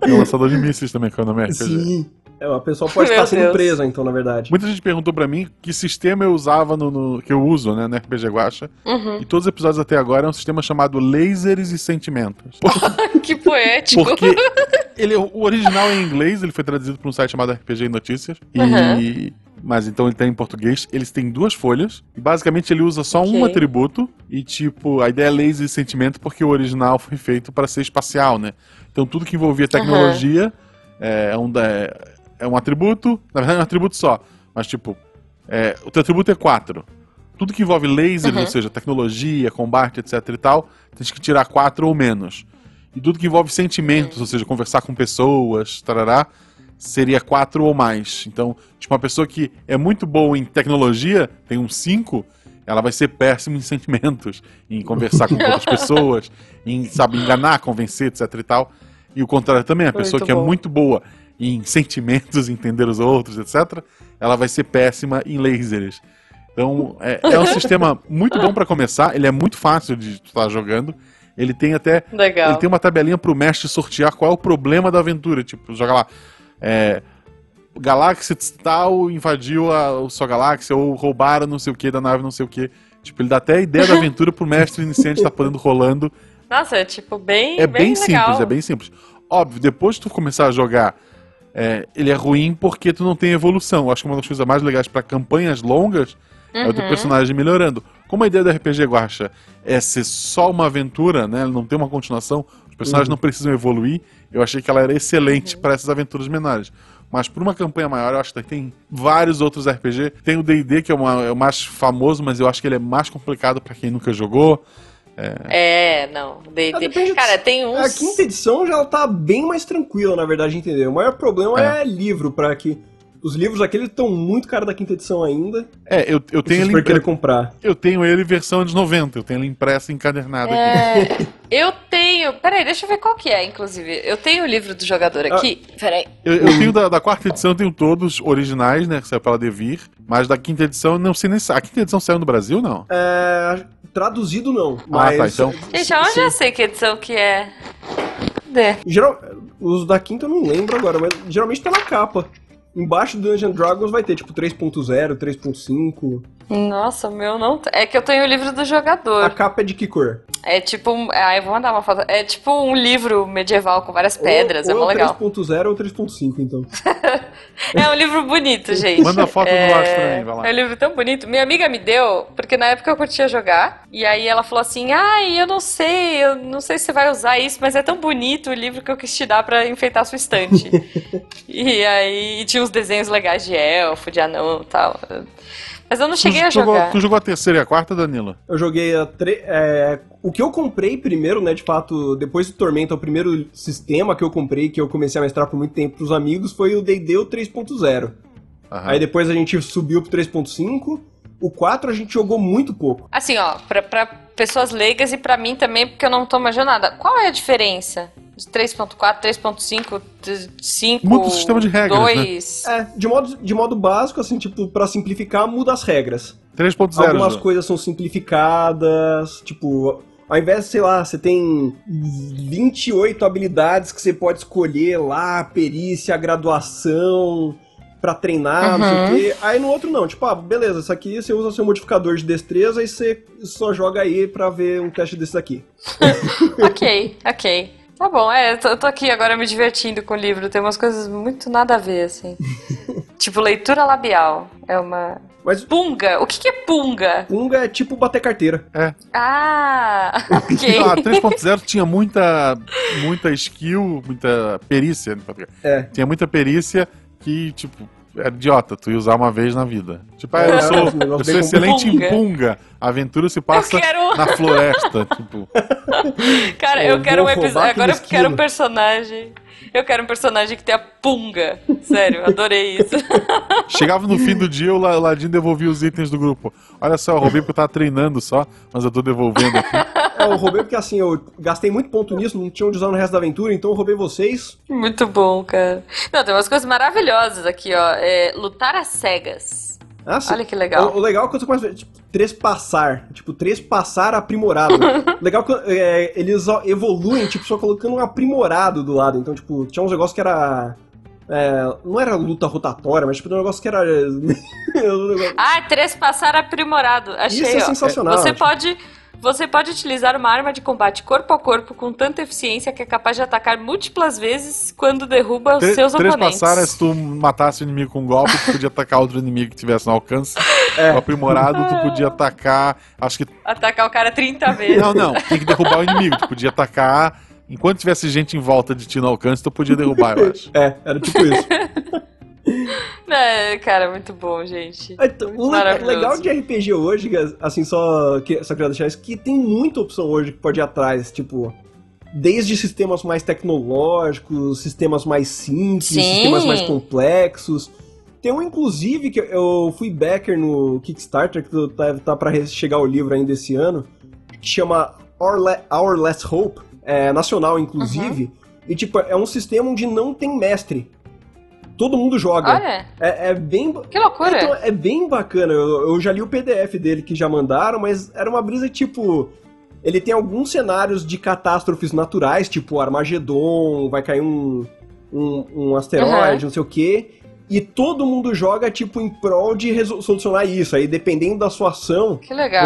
Tem um lançador de mísseis também, que é o nome. Sim. É, a pessoa pode estar sendo presa, então, na verdade. Muita gente perguntou para mim que sistema eu usava no, no, que eu uso, né, no RPG Guacha. Uhum. E todos os episódios até agora é um sistema chamado Lasers e Sentimentos. que poético. Porque ele, o original é em inglês, ele foi traduzido para um site chamado RPG Notícias. Uhum. E mas então ele tem em português. Eles têm duas folhas. E basicamente ele usa só okay. um atributo. E tipo, a ideia é laser e sentimento porque o original foi feito para ser espacial, né? Então tudo que envolvia tecnologia uhum. é, um, é, é, um atributo. Na verdade é um atributo só. Mas tipo, é, o teu atributo é 4. Tudo que envolve lasers, uhum. ou seja, tecnologia, combate, etc e tal, tem que tirar 4 ou menos. E tudo que envolve sentimentos, uhum. ou seja, conversar com pessoas, tarará, seria 4 ou mais. Então, tipo, uma pessoa que é muito boa em tecnologia, tem um 5, ela vai ser péssima em sentimentos, em conversar com outras pessoas, em, sabe, enganar, convencer, etc e tal. E o contrário também, a pessoa muito que é bom. é muito boa em sentimentos, entender os outros, etc., ela vai ser péssima em lasers. Então, é, é um sistema muito bom para começar, ele é muito fácil de estar jogando. Ele tem até. Legal. Ele tem uma tabelinha pro mestre sortear qual é o problema da aventura. Tipo, joga lá. É, galáxia tal invadiu a, a sua galáxia ou roubaram não sei o que da nave não sei o que. Tipo, ele dá até a ideia da aventura pro mestre iniciante estar tá podendo rolando. Nossa, é tipo bem É bem, bem simples, é bem simples. Óbvio, depois que tu começar a jogar, é, ele é ruim porque tu não tem evolução. Eu acho que uma das coisas mais legais para campanhas longas uhum. é o teu uhum. personagem melhorando. Como a ideia do RPG Guacha é ser só uma aventura, né? Não tem uma continuação, personagens uhum. não precisam evoluir. Eu achei que ela era excelente uhum. para essas aventuras menores. Mas por uma campanha maior, eu acho que tem vários outros RPG. Tem o D&D, que é, uma, é, o mais famoso, mas eu acho que ele é mais complicado para quem nunca jogou. É, é não. D&D... Cara, tem uns... A quinta edição já tá bem mais tranquila, na verdade, entender. O maior problema é, é livro para que os livros aqueles estão muito caros da quinta edição ainda. É, eu, eu tenho ele. querer comprar. Eu tenho ele versão anos 90, eu tenho ele impresso encadernado é... aqui. Eu tenho. Peraí, deixa eu ver qual que é, inclusive. Eu tenho o livro do jogador ah, aqui. Ah, peraí. Eu, eu tenho da, da, quarta edição, eu tenho todos originais, né? Que saiu pela Devir. Mas da quinta edição, não sei nem se. A quinta edição saiu no Brasil, não? É. Traduzido não. Mas... Ah, tá, então. Gente, onde já sei que edição que é? Cadê? Geral, os da quinta eu não lembro agora, mas geralmente tá na capa. Embaixo do Dungeon Dragons vai ter tipo 3.0, 3.5. Nossa, meu não. É que eu tenho o livro do jogador. A capa é de que cor? É tipo. Um... Ah, eu vou mandar uma foto. É tipo um livro medieval com várias pedras. Ou, é ou legal. 3.0 ou 3.5, então. é um livro bonito, gente. Manda a foto é... do lado pra mim, vai lá. É um livro tão bonito. Minha amiga me deu, porque na época eu curtia jogar. E aí ela falou assim: ai, eu não sei, eu não sei se você vai usar isso, mas é tão bonito o livro que eu quis te dar pra enfeitar a sua estante. e aí e tinha uns desenhos legais de elfo, de anão e tal. Mas eu não cheguei tu, a jogar. Jogou, tu jogou a terceira e a quarta, Danilo? Eu joguei a tre... É, o que eu comprei primeiro, né, de fato, depois do Tormenta, o primeiro sistema que eu comprei, que eu comecei a mestrar por muito tempo pros amigos, foi o D&D 3.0. Aí depois a gente subiu pro 3.5. O 4 a gente jogou muito pouco. Assim, ó, pra, pra pessoas leigas e pra mim também, porque eu não tô mais nada. Qual é a diferença? 3.4, 3.5, 5, Muda o sistema de regras, 2... Né? É, de modo, de modo básico, assim, tipo, pra simplificar, muda as regras. 3.0. Algumas já. coisas são simplificadas, tipo, ao invés, sei lá, você tem 28 habilidades que você pode escolher lá, perícia, graduação, pra treinar, não sei o quê. Aí no outro não, tipo, ah, beleza, isso aqui você usa seu modificador de destreza e você só joga aí pra ver um teste desse aqui. ok, ok. Tá bom, é, eu tô, eu tô aqui agora me divertindo com o livro, tem umas coisas muito nada a ver, assim. tipo, leitura labial. É uma. Mas Punga! O que, que é punga? punga é tipo bater carteira. Ah! Ok. A 3.0 tinha muita, muita skill, muita perícia. né, É. Tinha muita perícia que, tipo, era idiota, tu ia usar uma vez na vida. Tipo, ah, eu É, sou, esse negócio eu sou excelente em punga. A aventura se passa Eu quero- na floresta. Tipo, Cara, Eu eu quero um episódio. Agora eu quero um personagem. Eu quero um personagem que tenha punga. Sério, adorei isso. chegava no fim do dia, o La- Ladinho devolvia os itens do grupo. Olha só, eu roubei porque eu tava treinando só, mas eu tô devolvendo aqui. É, eu roubei porque assim, eu gastei muito ponto nisso, não tinha onde usar no resto da aventura, então eu roubei vocês. Muito bom, cara. Não, tem umas coisas maravilhosas aqui, ó. É, lutar às cegas. Ah, sim. Olha que legal. O, o legal é você começa a ver, tipo, trespassar. Tipo, trespassar aprimorado. legal que é, eles ó, evoluem, tipo, só colocando um aprimorado do lado. Então, tipo, tinha uns negócios que era. é, não era luta rotatória, mas tipo, um negócio que era. Ah, trespassar aprimorado. Achei, Isso é ó. sensacional, Você tipo. pode. Você pode utilizar uma arma de combate corpo a corpo com tanta eficiência que é capaz de atacar múltiplas vezes quando derruba os Tre- seus três oponentes. passaram é se tu matasse o inimigo com um golpe, tu podia atacar outro inimigo que tivesse no alcance. É. O aprimorado, tu podia atacar. Acho que. Atacar o cara 30 vezes. Não, não, tem que derrubar o inimigo. Tu podia atacar. Enquanto tivesse gente em volta de ti no alcance, tu podia derrubar, eu acho. É, era tipo isso. É, cara, muito bom, gente. Então, o legal de RPG hoje, assim, só, que, só queria deixar isso, que tem muita opção hoje que pode ir atrás, tipo, desde sistemas mais tecnológicos, sistemas mais simples, Sim. sistemas mais complexos. Tem um, inclusive, que eu fui backer no Kickstarter, que tá, tá pra chegar o livro ainda esse ano, que chama Our, Le- Our Last Hope, é nacional, inclusive, e, tipo, é um sistema onde não tem mestre. Todo mundo joga. Olha, É, é bem. que loucura. Então, é bem bacana. Eu, eu já li o PDF dele que já mandaram, mas era uma brisa tipo. Ele tem alguns cenários de catástrofes naturais, tipo Armagedon, vai cair um, um, um asteroide, não sei o quê. E todo mundo joga, tipo, em prol de solucionar isso. Aí, dependendo da sua ação,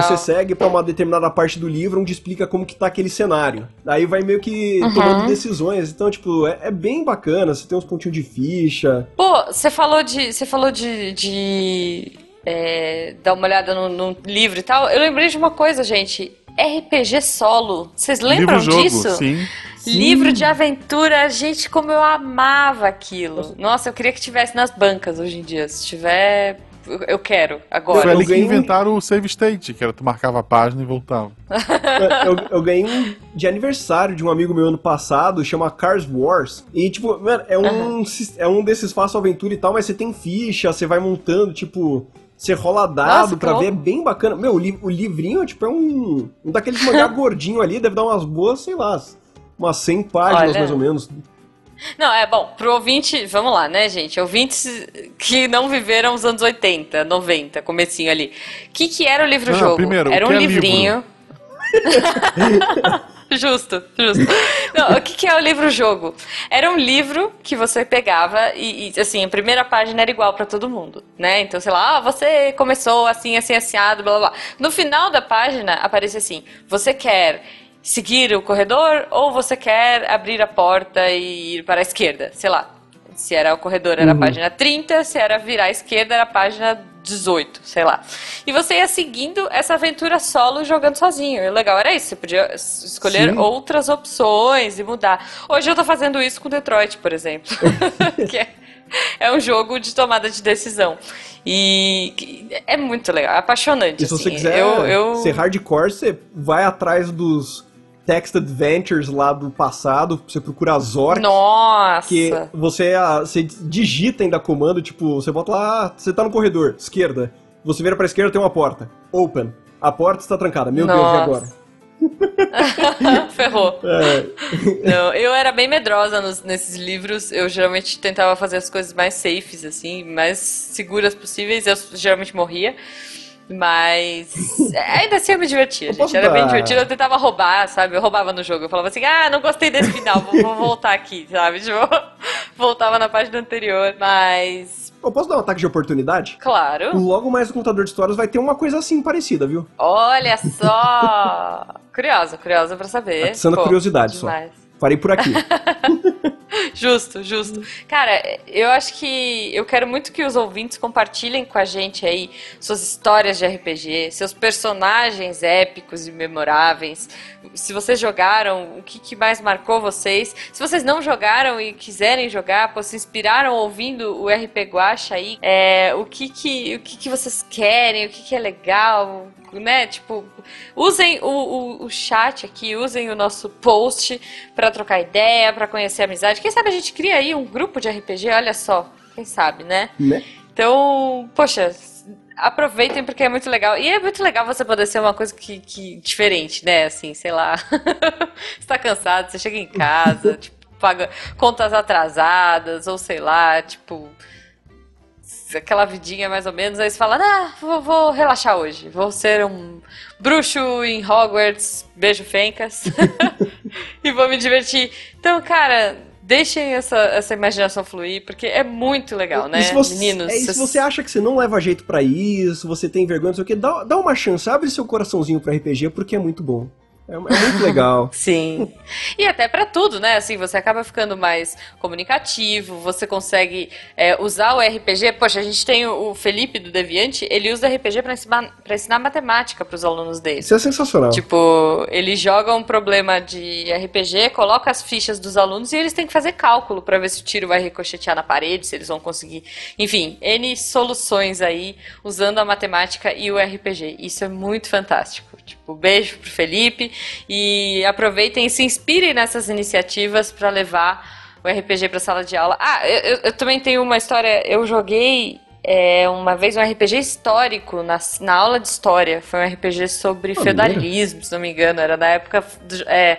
você segue pra uma determinada parte do livro onde explica como que tá aquele cenário. Aí vai meio que Uhum. tomando decisões. Então, tipo, é, é bem bacana. Você tem uns pontinhos de ficha. Pô, você falou de. Você falou de. de é, dar uma olhada no, no livro e tal. Eu lembrei de uma coisa, gente. RPG solo. Vocês lembram Livro-jogo, disso? sim. Livro de aventura, gente, como eu amava aquilo. Nossa, eu queria que tivesse nas bancas hoje em dia. Se tiver, eu- eu quero Foi agora. eu ali que inventaram o save state, que era tu marcava a página e voltava. eu, eu ganhei um de aniversário de um amigo meu ano passado, chama Cars Wars. E, tipo, mano, é um, sis- é um desses fácil aventura e tal, mas você tem ficha, você vai montando, tipo. Você rola dado Nossa, pra ver, é bem bacana. Meu, o, li- o livrinho, tipo, é um. Um daqueles mangá gordinho ali, deve dar umas boas, sei lá, umas 100 páginas Olha. mais ou menos. Não, é bom, pro ouvinte, vamos lá, né, gente? Ouvintes que não viveram os anos 80, 90, comecinho ali. O que, que era o livro-jogo? O era um é livrinho. justo, justo. Não, o que, que é o livro-jogo? Era um livro que você pegava e, e, assim, a primeira página era igual pra todo mundo, né? Então, sei lá, ah, você começou assim, assim, asseado, blá, blá, blá. No final da página aparece assim, você quer seguir o corredor ou você quer abrir a porta e ir para a esquerda, sei lá. Se era o corredor, era a página 30, se era virar à esquerda, era a página 18, sei lá. E você ia seguindo essa aventura solo jogando sozinho. E o legal era isso, você podia es- escolher Sim. outras opções e mudar. Hoje eu tô fazendo isso com Detroit, por exemplo. que é, é um jogo de tomada de decisão. E é muito legal, é apaixonante. E se você assim. quiser eu, eu... ser hardcore, você vai atrás dos text adventures lá do passado, você procura as Zork. Nossa! Que você, ah, você digita ainda comando, tipo, você bota lá, você tá no corredor, esquerda. Você vira pra esquerda, tem uma porta. Open. A porta está trancada. Meu Deus, e Nossa. agora? Ferrou. É, Não, eu era bem medrosa nos- nesses livros. Eu geralmente tentava fazer as coisas mais safes, assim, mais seguras possíveis. Eu geralmente morria. Mas ainda assim eu me divertia, gente. Era bem divertido. Eu tentava roubar, sabe? Eu roubava no jogo. Eu falava assim, ah, não gostei desse final, vou, vou voltar aqui, sabe? Tipo, voltava na página anterior. Mas, Eu posso dar um ataque de oportunidade? claro. Logo mais no contador de histórias vai ter uma coisa assim parecida, viu? Olha só! curiosa, curiosa pra saber. Pô, curiosidade só. demais. Parei por aqui. Justo, justo. Cara, eu acho que eu quero muito que os ouvintes compartilhem com a gente aí suas histórias de RPG, seus personagens épicos e memoráveis. Se vocês jogaram, o que, que mais marcou vocês? Se vocês não jogaram e quiserem jogar, pô, se inspiraram ouvindo o RP Guacha aí, é, o que que, o que que vocês querem, o que que é legal, né? Tipo, usem o, o, o chat aqui, usem o nosso post pra trocar ideia, pra conhecer a amizade. Quem sabe a gente cria aí um grupo de RPG, olha só. Quem sabe, né? né? Então, poxa, aproveitem porque é muito legal. E é muito legal você poder ser uma coisa que, que diferente, né? Assim, sei lá. você tá cansado, você chega em casa, tipo, paga contas atrasadas, ou sei lá, tipo. Aquela vidinha mais ou menos, aí você fala, ah, vou, vou relaxar hoje. Vou ser um bruxo em Hogwarts, beijo fencas. e vou me divertir. Então, cara, deixem essa, essa imaginação fluir, porque é muito legal, né? E se você, Meninos, é, e se você acha que você não leva jeito pra isso, você tem vergonha, não sei o que, dá, dá uma chance, abre seu coraçãozinho pra RPG, porque é muito bom. É, é muito legal. Sim. E até pra tudo, né? Assim, você acaba ficando mais comunicativo, você consegue é, usar o RPG. Poxa, a gente tem o Felipe do Deviante, ele usa RPG pra ensinar, pra ensinar matemática pros alunos dele. Isso é sensacional. Tipo, ele joga um problema de RPG, coloca as fichas dos alunos e eles têm que fazer cálculo pra ver se o tiro vai ricochetear na parede, se eles vão conseguir. Enfim, N soluções aí usando a matemática e o RPG. Isso é muito fantástico. Tipo, beijo pro Felipe e aproveitem e se inspirem nessas iniciativas pra levar o RPG pra sala de aula. Ah, eu, eu- eu também tenho uma história. Eu joguei é, uma vez um RPG histórico na, na aula de história. Foi um RPG sobre Maneiro. feudalismo, se não me engano. Era na época. do- É,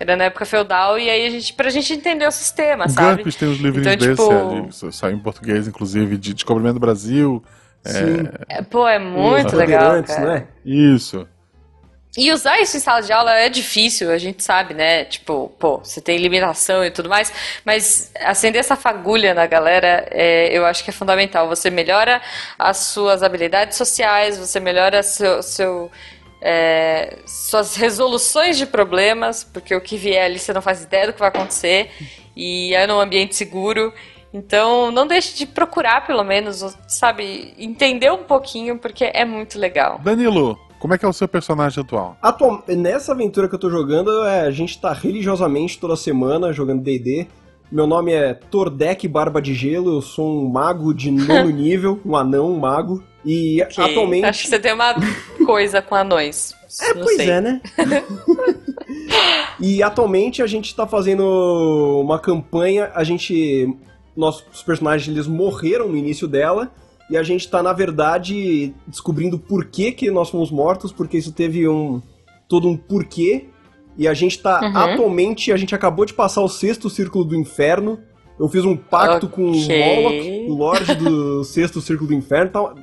era na época feudal, e aí a gente, pra gente entender o sistema, O sabe? GURPS tem uns livrinhos Então, desses, tipo- é, saiu em português, inclusive, de Descobrimento do Brasil. Sim. É, Pô, é muito Os legal. Cara. né? Isso. E usar isso em sala de aula é difícil, a gente sabe, né? Tipo, pô, você tem limitação e tudo mais, mas acender essa fagulha na galera, é, eu acho que é fundamental. Você melhora as suas habilidades sociais, você melhora seu, seu, é, suas resoluções de problemas, porque o que vier ali você não faz ideia do que vai acontecer, e é num ambiente seguro. Então, não deixe de procurar, pelo menos, sabe, entender um pouquinho, porque é muito legal. Danilo, como é que é o seu personagem atual? Atual, nessa aventura que eu tô jogando, é, a gente tá religiosamente toda semana jogando D&D. Meu nome é Tordek Barba de Gelo, eu sou um mago de nono nível, um anão, um mago. E Ok, atualmente... Acho que você tem uma coisa com anões. É, Não pois sei. é, né? e atualmente a gente tá fazendo uma campanha, a gente. Nossos personagens eles morreram no início dela. E a gente tá, na verdade, descobrindo por que, que nós fomos mortos, porque isso teve um. todo um porquê. E a gente tá. Uhum. Atualmente, a gente acabou de passar o sexto círculo do inferno. Eu fiz um pacto com o. Moloch, o Lorde do sexto círculo do inferno. Tá,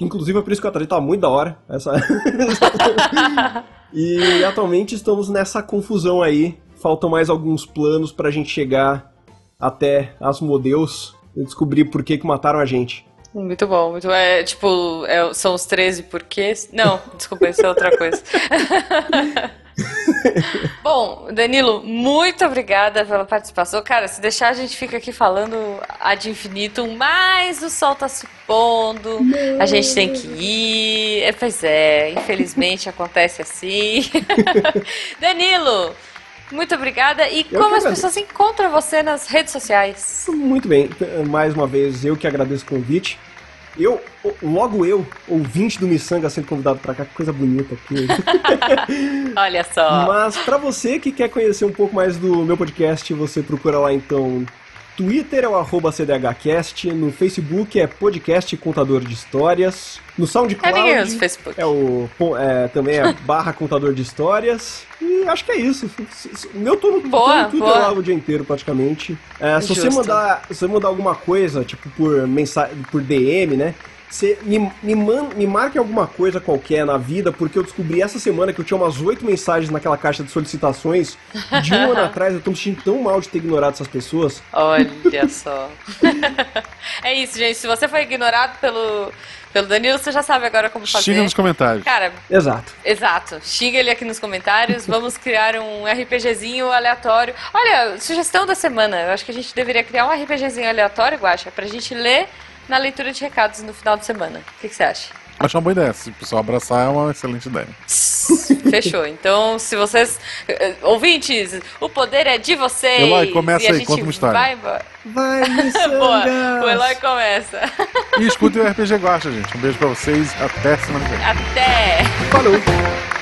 inclusive é por isso que eu atrasei, tá muito da hora. Essa... E atualmente estamos nessa confusão aí. Faltam mais alguns planos pra gente chegar até Asmodeus e descobrir por que, que mataram a gente. Muito bom, muito é tipo, é- são os 13 porquês. Não, desculpa, isso é outra coisa. Bom, Danilo, muito obrigada pela participação. Cara, se deixar, a gente fica aqui falando ad infinitum, mas o sol tá se pondo, a gente tem que ir. É, pois é, infelizmente acontece assim. Danilo, muito obrigada. E Eu como as pessoas encontram você nas redes sociais? Muito bem, mais uma vez eu que agradeço o convite. Eu, logo eu, ouvinte do Missanga sendo convidado pra cá, que coisa bonita aqui. Olha só. Mas pra você que quer conhecer um pouco mais do meu podcast, você procura lá então. Twitter é o arroba CDHcast, no Facebook é podcast contador de histórias, no É SoundCloud o Facebook. é o é, também é barra contador de histórias e acho que é isso. O meu tô no, tô Boa, no Twitter boa. lá o dia inteiro praticamente. É, se você mandar, se você mandar alguma coisa tipo por mensagem, por DM, né? Você me, me, man, me marque alguma coisa qualquer na vida, porque eu descobri essa semana que eu tinha umas oito mensagens naquela caixa de solicitações. De um ano atrás, eu tô me sentindo tão mal de ter ignorado essas pessoas. Olha só. é isso, gente. Se você foi ignorado pelo, pelo Danilo, você já sabe agora como fazer. Xinga nos comentários. Cara, Exato. exato. Xinga ele aqui nos comentários. Vamos criar um RPGzinho aleatório. Olha, sugestão da semana. Eu acho que a gente deveria criar um RPGzinho aleatório, Guaxa, pra gente ler na leitura de recados no final de semana. O que, que você acha? Acho uma boa ideia. Se o pessoal abraçar, é uma excelente ideia. Fechou. Então, se vocês. eh, Ouvintes, o poder é de vocês. Eloy, começa e aí, conta uma história. Vai embora. Vai, Boa. O Eloy começa. E escutem o RPG Guacha, gente. Um beijo pra vocês. Até semana que vem. Até! Falou!